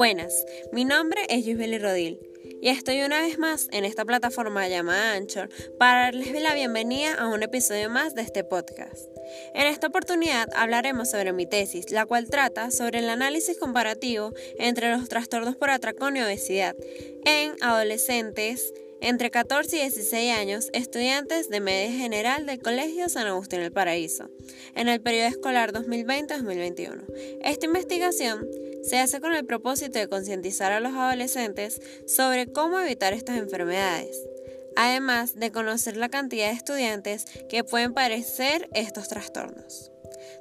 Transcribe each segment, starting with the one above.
Buenas, mi nombre es Yusbeli Rodil y estoy una vez más en esta plataforma llamada Anchor para darles la bienvenida a un episodio más de este podcast. En esta oportunidad hablaremos sobre mi tesis, la cual trata sobre el análisis comparativo entre los trastornos por atracón y obesidad en adolescentes entre 14 y 16 años, estudiantes de media general del Colegio San Agustín del Paraíso, en el periodo escolar 2020-2021. Esta investigación se hace con el propósito de concientizar a los adolescentes sobre cómo evitar estas enfermedades, además de conocer la cantidad de estudiantes que pueden padecer estos trastornos.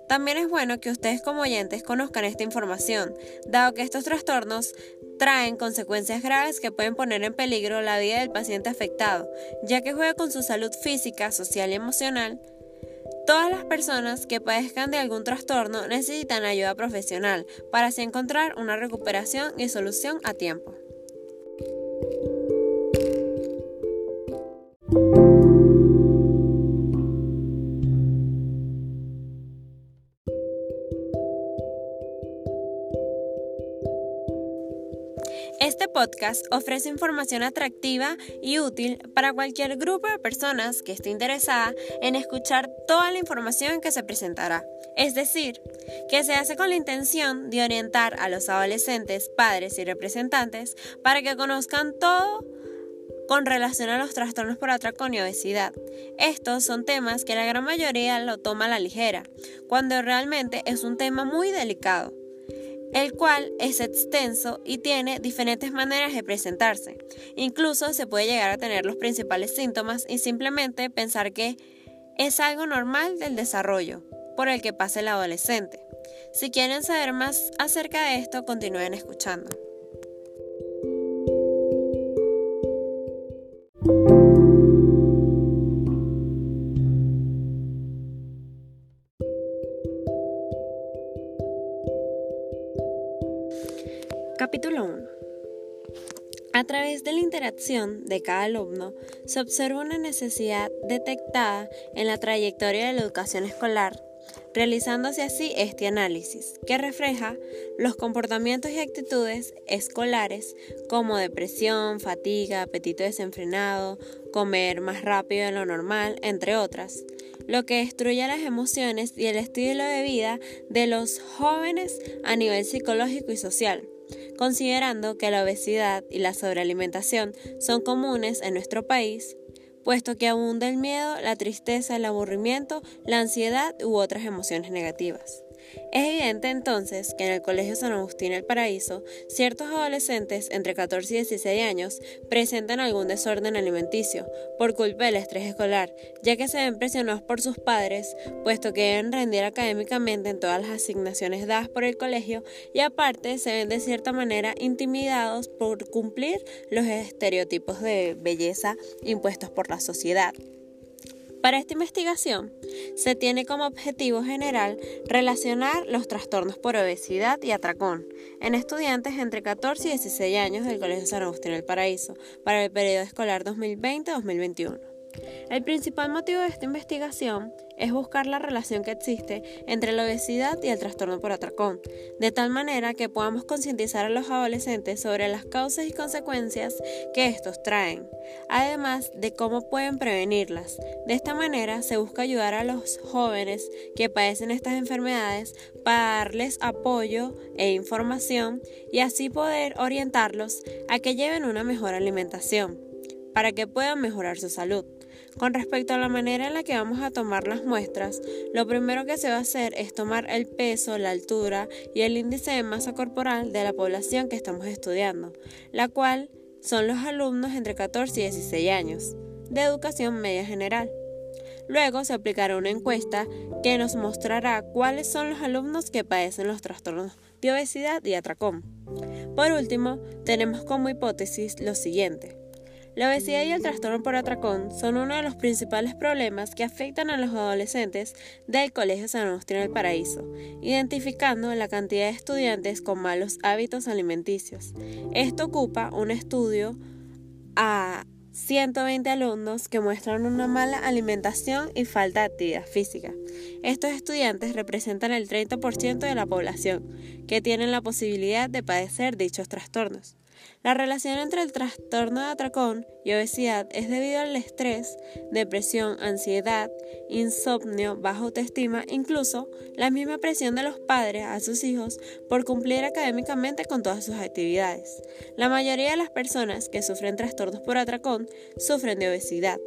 También es bueno que ustedes como oyentes conozcan esta información, dado que estos trastornos traen consecuencias graves que pueden poner en peligro la vida del paciente afectado, ya que juega con su salud física, social y emocional. Todas las personas que padezcan de algún trastorno necesitan ayuda profesional para así encontrar una recuperación y solución a tiempo. Podcast ofrece información atractiva y útil para cualquier grupo de personas que esté interesada en escuchar toda la información que se presentará. Es decir, que se hace con la intención de orientar a los adolescentes, padres y representantes para que conozcan todo con relación a los trastornos por atracón y obesidad. Estos son temas que la gran mayoría lo toma a la ligera, cuando realmente es un tema muy delicado el cual es extenso y tiene diferentes maneras de presentarse. Incluso se puede llegar a tener los principales síntomas y simplemente pensar que es algo normal del desarrollo por el que pasa el adolescente. Si quieren saber más acerca de esto, continúen escuchando. Interacción de cada alumno se observa una necesidad detectada en la trayectoria de la educación escolar, realizándose así este análisis, que refleja los comportamientos y actitudes escolares como depresión, fatiga, apetito desenfrenado, comer más rápido de lo normal, entre otras, lo que destruye las emociones y el estilo de vida de los jóvenes a nivel psicológico y social considerando que la obesidad y la sobrealimentación son comunes en nuestro país, puesto que abunda el miedo, la tristeza, el aburrimiento, la ansiedad u otras emociones negativas. Es evidente entonces que en el Colegio San Agustín El Paraíso, ciertos adolescentes entre 14 y 16 años presentan algún desorden alimenticio por culpa del estrés escolar, ya que se ven presionados por sus padres, puesto que deben rendir académicamente en todas las asignaciones dadas por el colegio y aparte se ven de cierta manera intimidados por cumplir los estereotipos de belleza impuestos por la sociedad. Para esta investigación, se tiene como objetivo general relacionar los trastornos por obesidad y atracón en estudiantes entre 14 y 16 años del Colegio San Agustín del Paraíso para el periodo escolar 2020-2021. El principal motivo de esta investigación es buscar la relación que existe entre la obesidad y el trastorno por atracón, de tal manera que podamos concientizar a los adolescentes sobre las causas y consecuencias que estos traen, además de cómo pueden prevenirlas. De esta manera se busca ayudar a los jóvenes que padecen estas enfermedades para darles apoyo e información y así poder orientarlos a que lleven una mejor alimentación, para que puedan mejorar su salud. Con respecto a la manera en la que vamos a tomar las muestras, lo primero que se va a hacer es tomar el peso, la altura y el índice de masa corporal de la población que estamos estudiando, la cual son los alumnos entre 14 y 16 años, de educación media general. Luego se aplicará una encuesta que nos mostrará cuáles son los alumnos que padecen los trastornos de obesidad y atracón. Por último, tenemos como hipótesis lo siguiente. La obesidad y el trastorno por atracón son uno de los principales problemas que afectan a los adolescentes del Colegio San Agustín del Paraíso, identificando la cantidad de estudiantes con malos hábitos alimenticios. Esto ocupa un estudio a 120 alumnos que muestran una mala alimentación y falta de actividad física. Estos estudiantes representan el 30% de la población que tienen la posibilidad de padecer dichos trastornos. La relación entre el trastorno de atracón y obesidad es debido al estrés, depresión, ansiedad, insomnio, baja autoestima, incluso la misma presión de los padres a sus hijos por cumplir académicamente con todas sus actividades. La mayoría de las personas que sufren trastornos por atracón sufren de obesidad.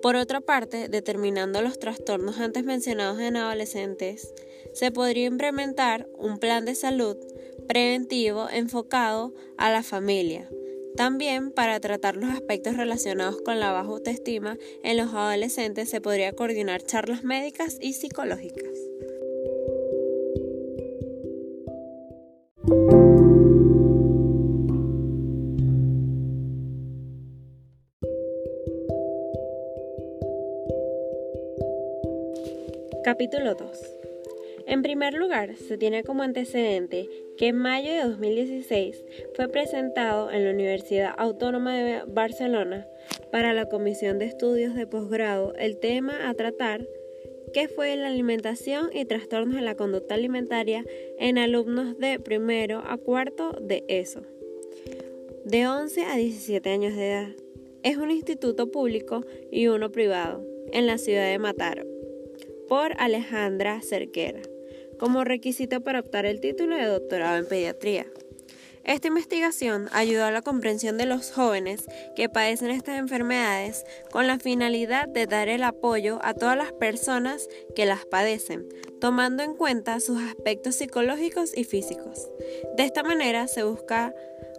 Por otra parte, determinando los trastornos antes mencionados en adolescentes, se podría implementar un plan de salud preventivo enfocado a la familia. También para tratar los aspectos relacionados con la baja autoestima en los adolescentes se podría coordinar charlas médicas y psicológicas. Capítulo 2 en primer lugar, se tiene como antecedente que en mayo de 2016 fue presentado en la Universidad Autónoma de Barcelona para la Comisión de Estudios de Posgrado el tema a tratar que fue la alimentación y trastornos de la conducta alimentaria en alumnos de primero a cuarto de ESO, de 11 a 17 años de edad. Es un instituto público y uno privado en la ciudad de Mataro, por Alejandra Cerquera como requisito para optar el título de doctorado en pediatría. Esta investigación ayudó a la comprensión de los jóvenes que padecen estas enfermedades con la finalidad de dar el apoyo a todas las personas que las padecen, tomando en cuenta sus aspectos psicológicos y físicos. De esta manera se busca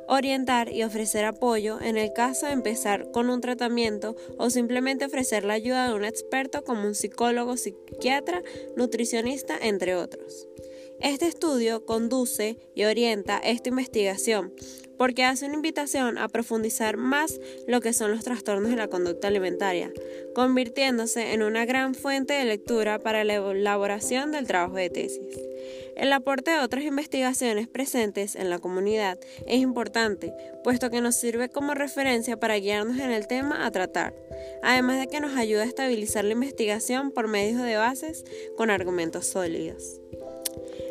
orientar y ofrecer apoyo en el caso de empezar con un tratamiento o simplemente ofrecer la ayuda de un experto como un psicólogo, psiquiatra, nutricionista, entre otros. Este estudio conduce y orienta esta investigación porque hace una invitación a profundizar más lo que son los trastornos de la conducta alimentaria, convirtiéndose en una gran fuente de lectura para la elaboración del trabajo de tesis. El aporte de otras investigaciones presentes en la comunidad es importante, puesto que nos sirve como referencia para guiarnos en el tema a tratar, además de que nos ayuda a estabilizar la investigación por medio de bases con argumentos sólidos.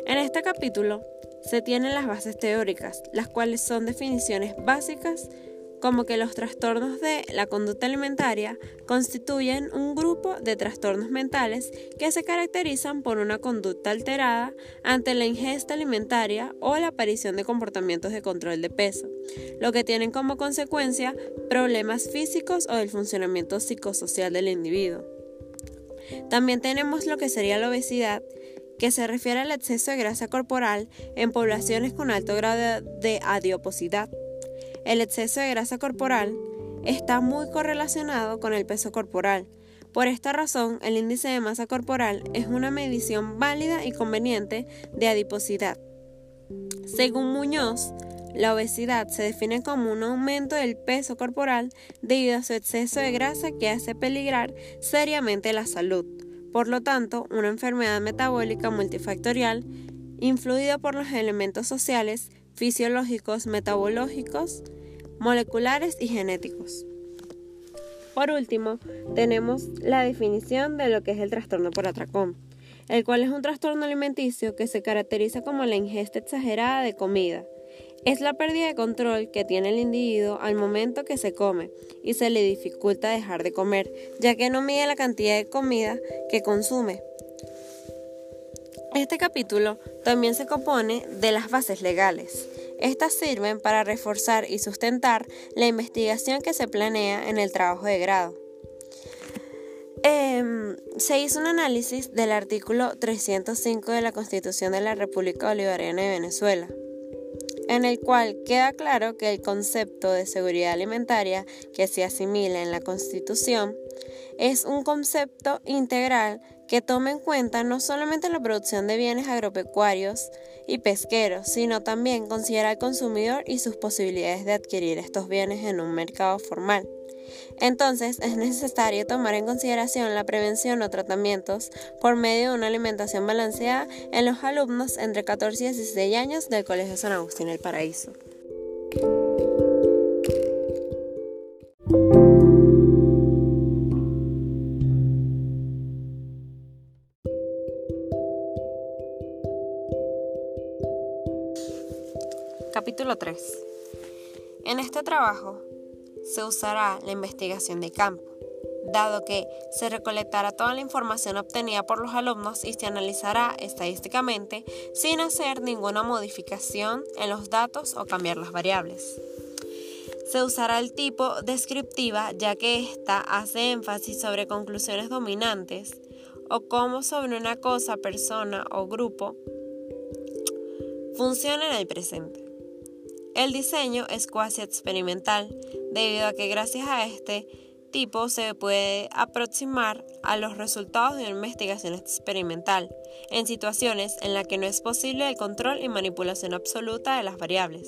En este capítulo se tienen las bases teóricas, las cuales son definiciones básicas como que los trastornos de la conducta alimentaria constituyen un grupo de trastornos mentales que se caracterizan por una conducta alterada ante la ingesta alimentaria o la aparición de comportamientos de control de peso, lo que tienen como consecuencia problemas físicos o del funcionamiento psicosocial del individuo. También tenemos lo que sería la obesidad, que se refiere al exceso de grasa corporal en poblaciones con alto grado de adiposidad el exceso de grasa corporal está muy correlacionado con el peso corporal. Por esta razón, el índice de masa corporal es una medición válida y conveniente de adiposidad. Según Muñoz, la obesidad se define como un aumento del peso corporal debido a su exceso de grasa que hace peligrar seriamente la salud. Por lo tanto, una enfermedad metabólica multifactorial influida por los elementos sociales, fisiológicos, metabológicos, moleculares y genéticos. Por último, tenemos la definición de lo que es el trastorno por atracón, el cual es un trastorno alimenticio que se caracteriza como la ingesta exagerada de comida. Es la pérdida de control que tiene el individuo al momento que se come y se le dificulta dejar de comer, ya que no mide la cantidad de comida que consume. Este capítulo también se compone de las bases legales. Estas sirven para reforzar y sustentar la investigación que se planea en el trabajo de grado. Em, se hizo un análisis del artículo 305 de la Constitución de la República Bolivariana de Venezuela, en el cual queda claro que el concepto de seguridad alimentaria que se asimila en la Constitución es un concepto integral que tome en cuenta no solamente la producción de bienes agropecuarios y pesqueros, sino también considera al consumidor y sus posibilidades de adquirir estos bienes en un mercado formal. Entonces es necesario tomar en consideración la prevención o tratamientos por medio de una alimentación balanceada en los alumnos entre 14 y 16 años del Colegio San Agustín El Paraíso. Capítulo 3. En este trabajo se usará la investigación de campo, dado que se recolectará toda la información obtenida por los alumnos y se analizará estadísticamente sin hacer ninguna modificación en los datos o cambiar las variables. Se usará el tipo descriptiva ya que ésta hace énfasis sobre conclusiones dominantes o cómo sobre una cosa, persona o grupo funciona en el presente. El diseño es cuasi experimental, debido a que gracias a este tipo se puede aproximar a los resultados de una investigación experimental en situaciones en las que no es posible el control y manipulación absoluta de las variables.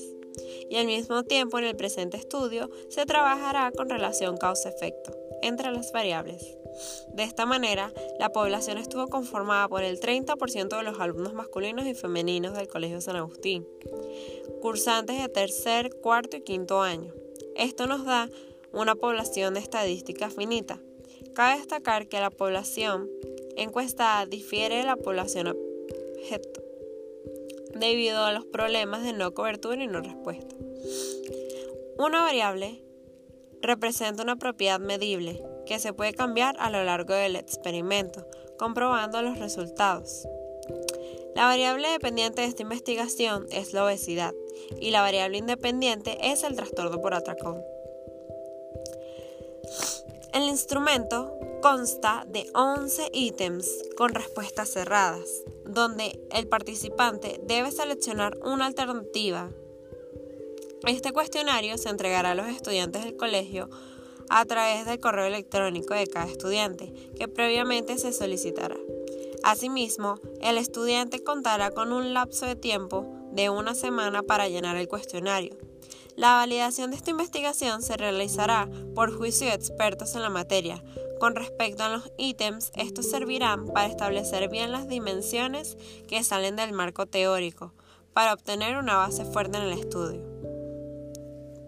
Y al mismo tiempo en el presente estudio se trabajará con relación causa-efecto entre las variables. De esta manera, la población estuvo conformada por el 30% de los alumnos masculinos y femeninos del Colegio San Agustín, cursantes de tercer, cuarto y quinto año. Esto nos da una población de estadística finita. Cabe destacar que la población encuestada difiere de la población objeto debido a los problemas de no cobertura y no respuesta. Una variable representa una propiedad medible que se puede cambiar a lo largo del experimento, comprobando los resultados. La variable dependiente de esta investigación es la obesidad y la variable independiente es el trastorno por atracón. El instrumento consta de 11 ítems con respuestas cerradas, donde el participante debe seleccionar una alternativa. Este cuestionario se entregará a los estudiantes del colegio a través del correo electrónico de cada estudiante, que previamente se solicitará. Asimismo, el estudiante contará con un lapso de tiempo de una semana para llenar el cuestionario. La validación de esta investigación se realizará por juicio de expertos en la materia. Con respecto a los ítems, estos servirán para establecer bien las dimensiones que salen del marco teórico, para obtener una base fuerte en el estudio.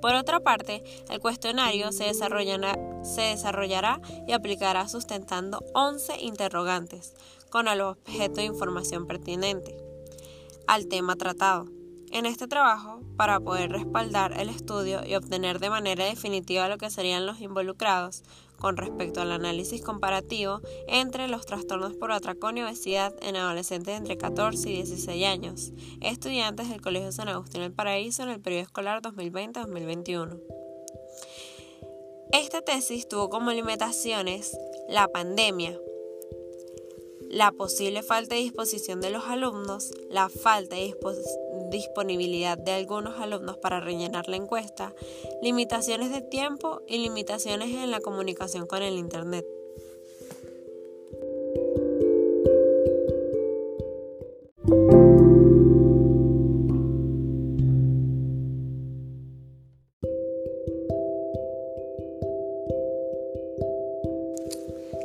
Por otra parte, el cuestionario se desarrollará, y aplicará sustentando 11 interrogantes con el objeto de información pertinente al tema tratado. En este trabajo, para poder respaldar el estudio y obtener de manera definitiva lo que serían los involucrados, con respecto al análisis comparativo entre los trastornos por atracón y obesidad en adolescentes entre 14 y 16 años, estudiantes del Colegio San Agustín del Paraíso en el periodo escolar 2020-2021. Esta tesis tuvo como limitaciones la pandemia, la posible falta de disposición de los alumnos, la falta de disponibilidad de algunos alumnos para rellenar la encuesta, limitaciones de tiempo y limitaciones en la comunicación con el Internet.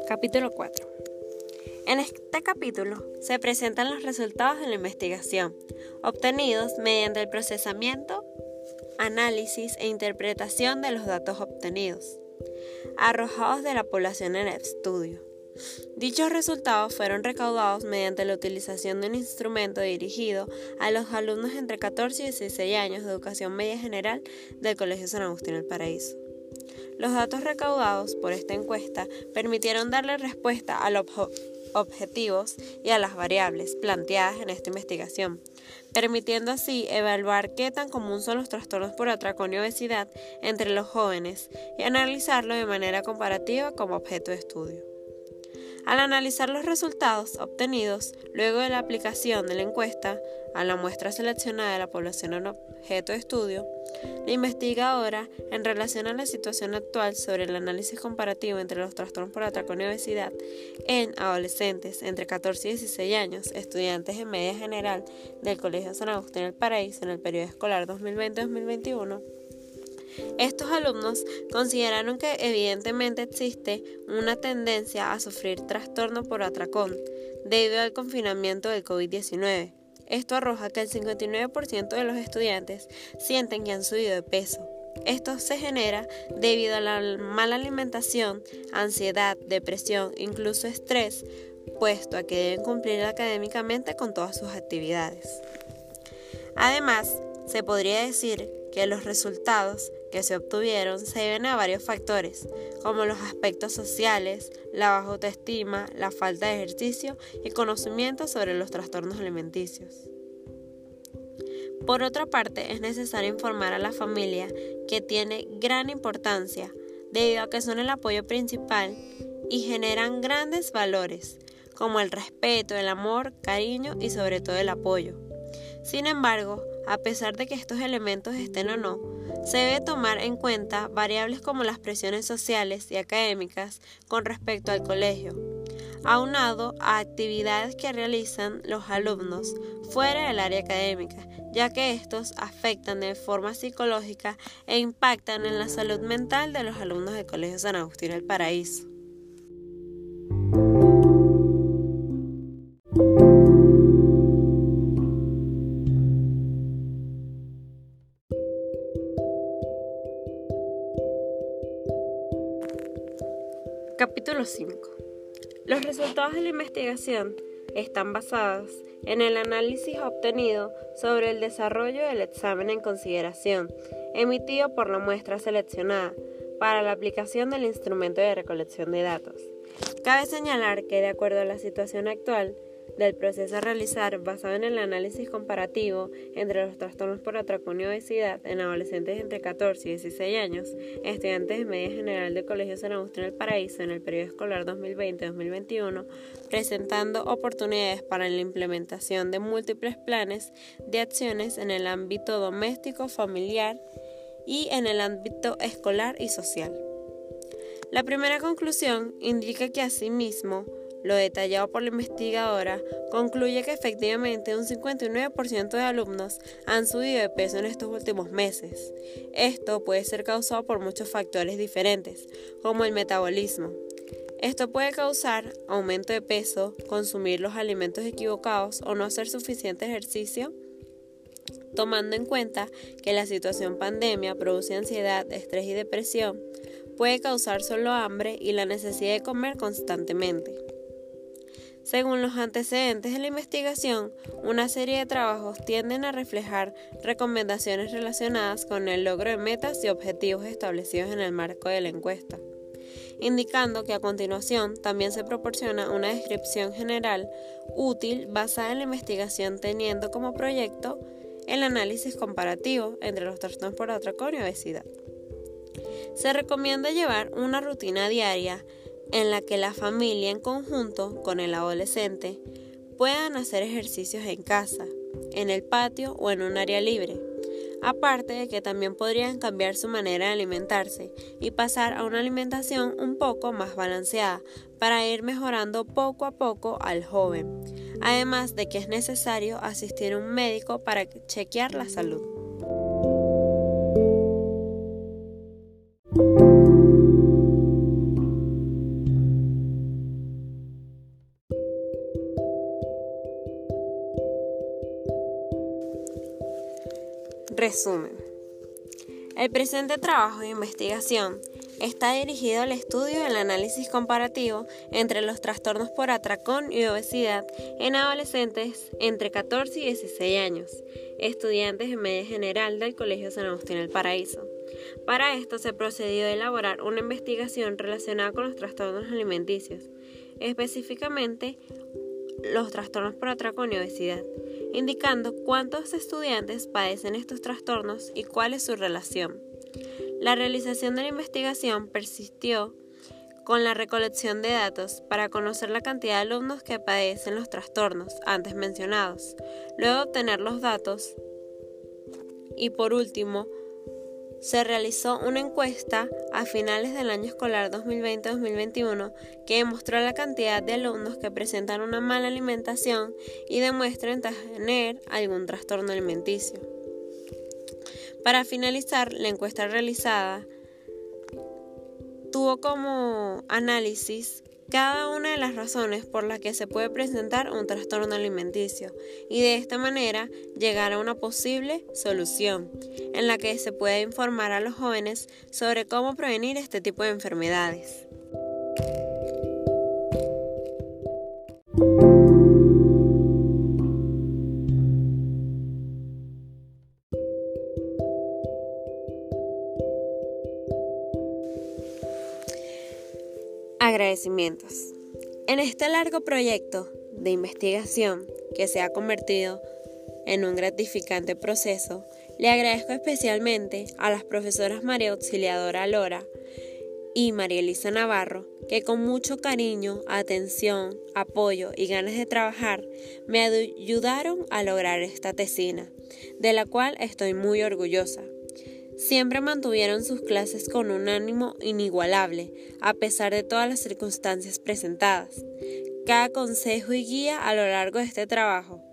Capítulo 4 en este capítulo se presentan los resultados de la investigación, obtenidos mediante el procesamiento, análisis e interpretación de los datos obtenidos, arrojados de la población en el estudio. Dichos resultados fueron recaudados mediante la utilización de un instrumento dirigido a los alumnos entre 14 y 16 años de educación media general del Colegio San Agustín del Paraíso. Los datos recaudados por esta encuesta permitieron darle respuesta al, objetivos y a las variables planteadas en esta investigación, permitiendo así evaluar qué tan común son los trastornos por atracón y obesidad entre los jóvenes y analizarlo de manera comparativa como objeto de estudio. Al analizar los resultados obtenidos luego de la aplicación de la encuesta a la muestra seleccionada de la población en objeto de estudio, la investigadora, en relación a la situación actual sobre el análisis comparativo entre los trastornos por atracón y obesidad en adolescentes entre 14 y 16 años, estudiantes en media general del Colegio San Agustín del Paraíso en el periodo escolar 2020-2021, estos alumnos consideraron que evidentemente existe una tendencia a sufrir trastorno por atracón debido al confinamiento del COVID-19. Esto arroja que el 59% de los estudiantes sienten que han subido de peso. Esto se genera debido a la mala alimentación, ansiedad, depresión, incluso estrés, puesto a que deben cumplir académicamente con todas sus actividades. Además, se podría decir que los resultados que se obtuvieron se deben a varios factores, como los aspectos sociales, la baja autoestima, la falta de ejercicio y conocimiento sobre los trastornos alimenticios. Por otra parte, es necesario informar a la familia que tiene gran importancia debido a que son el apoyo principal y generan grandes valores, como el respeto, el amor, cariño y sobre todo el apoyo. Sin embargo, a pesar de que estos elementos estén o no, se debe tomar en cuenta variables como las presiones sociales y académicas con respecto al colegio, aunado a actividades que realizan los alumnos fuera del área académica, ya que estos afectan de forma psicológica e impactan en la salud mental de los alumnos del Colegio San Agustín del Paraíso. Capítulo 5. Los resultados de la investigación están basados en el análisis obtenido sobre el desarrollo del examen en consideración emitido por la muestra seleccionada para la aplicación del instrumento de recolección de datos. Cabe señalar que de acuerdo a la situación actual, del proceso a realizar basado en el análisis comparativo entre los trastornos por atracón y obesidad en adolescentes entre 14 y 16 años, estudiantes de media general del Colegio San Agustín del Paraíso en el periodo escolar 2020-2021, presentando oportunidades para la implementación de múltiples planes de acciones en el ámbito doméstico, familiar y en el ámbito escolar y social. La primera conclusión indica que asimismo, lo detallado por la investigadora concluye que efectivamente un 59% de alumnos han subido de peso en estos últimos meses. Esto puede ser causado por muchos factores diferentes, como el metabolismo. Esto puede causar aumento de peso, consumir los alimentos equivocados o no hacer suficiente ejercicio tomando en cuenta que la situación pandemia produce ansiedad, estrés y depresión, puede causar solo hambre y la necesidad de comer constantemente. Según los antecedentes de la investigación, una serie de trabajos tienden a reflejar recomendaciones relacionadas con el logro de metas y objetivos establecidos en el marco de la encuesta, indicando que a continuación también se proporciona una descripción general útil basada en la investigación teniendo como proyecto el análisis comparativo entre los trastornos por atracón y obesidad. Se recomienda llevar una rutina diaria en la que la familia en conjunto con el adolescente puedan hacer ejercicios en casa, en el patio o en un área libre. Aparte de que también podrían cambiar su manera de alimentarse y pasar a una alimentación un poco más balanceada para ir mejorando poco a poco al joven. Además de que es necesario asistir a un médico para chequear la salud. Resumen. El presente trabajo de investigación está dirigido al estudio del análisis comparativo entre los trastornos por atracón y obesidad en adolescentes entre 14 y 16 años, estudiantes de media general del Colegio San Agustín del Paraíso. Para esto se procedió a elaborar una investigación relacionada con los trastornos alimenticios, específicamente los trastornos por atracón y obesidad indicando cuántos estudiantes padecen estos trastornos y cuál es su relación. La realización de la investigación persistió con la recolección de datos para conocer la cantidad de alumnos que padecen los trastornos antes mencionados, luego obtener los datos y por último se realizó una encuesta a finales del año escolar 2020-2021 que demostró la cantidad de alumnos que presentan una mala alimentación y demuestran tener algún trastorno alimenticio. Para finalizar, la encuesta realizada tuvo como análisis cada una de las razones por las que se puede presentar un trastorno alimenticio y de esta manera llegar a una posible solución en la que se puede informar a los jóvenes sobre cómo prevenir este tipo de enfermedades. Agradecimientos. En este largo proyecto de investigación que se ha convertido en un gratificante proceso, le agradezco especialmente a las profesoras María Auxiliadora Lora y María Elisa Navarro, que con mucho cariño, atención, apoyo y ganas de trabajar me ayudaron a lograr esta tesina, de la cual estoy muy orgullosa. Siempre mantuvieron sus clases con un ánimo inigualable, a pesar de todas las circunstancias presentadas. Cada consejo y guía a lo largo de este trabajo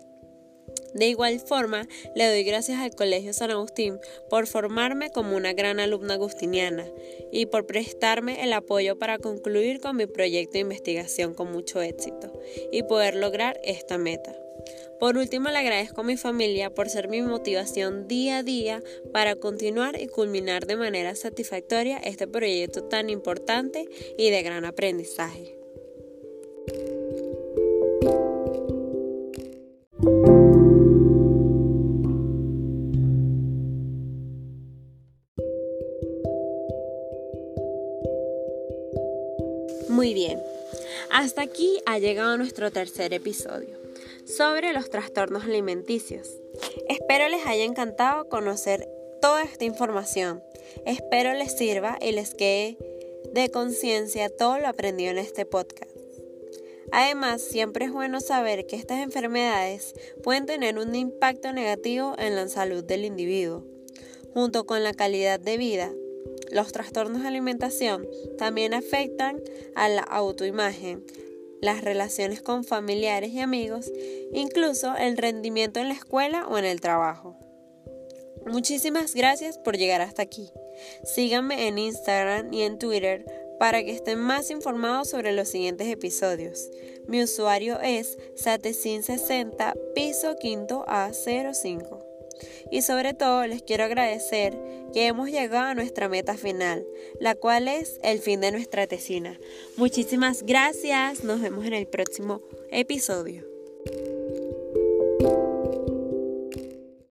de igual forma, le doy gracias al Colegio San Agustín por formarme como una gran alumna agustiniana y por prestarme el apoyo para concluir con mi proyecto de investigación con mucho éxito y poder lograr esta meta. Por último, le agradezco a mi familia por ser mi motivación día a día para continuar y culminar de manera satisfactoria este proyecto tan importante y de gran aprendizaje. Muy bien, hasta aquí ha llegado nuestro tercer episodio sobre los trastornos alimenticios. Espero les haya encantado conocer toda esta información. Espero les sirva y les quede de conciencia todo lo aprendido en este podcast. Además, siempre es bueno saber que estas enfermedades pueden tener un impacto negativo en la salud del individuo, junto con la calidad de vida los trastornos de alimentación también afectan a la autoimagen, las relaciones con familiares y amigos, incluso el rendimiento en la escuela o en el trabajo. Muchísimas gracias por llegar hasta aquí. Síganme en Instagram y en Twitter para que estén más informados sobre los siguientes episodios. Mi usuario es satecin60 piso quinto A05. Y sobre todo les quiero agradecer que hemos llegado a nuestra meta final, la cual es el fin de nuestra tesina. Muchísimas gracias, nos vemos en el próximo episodio.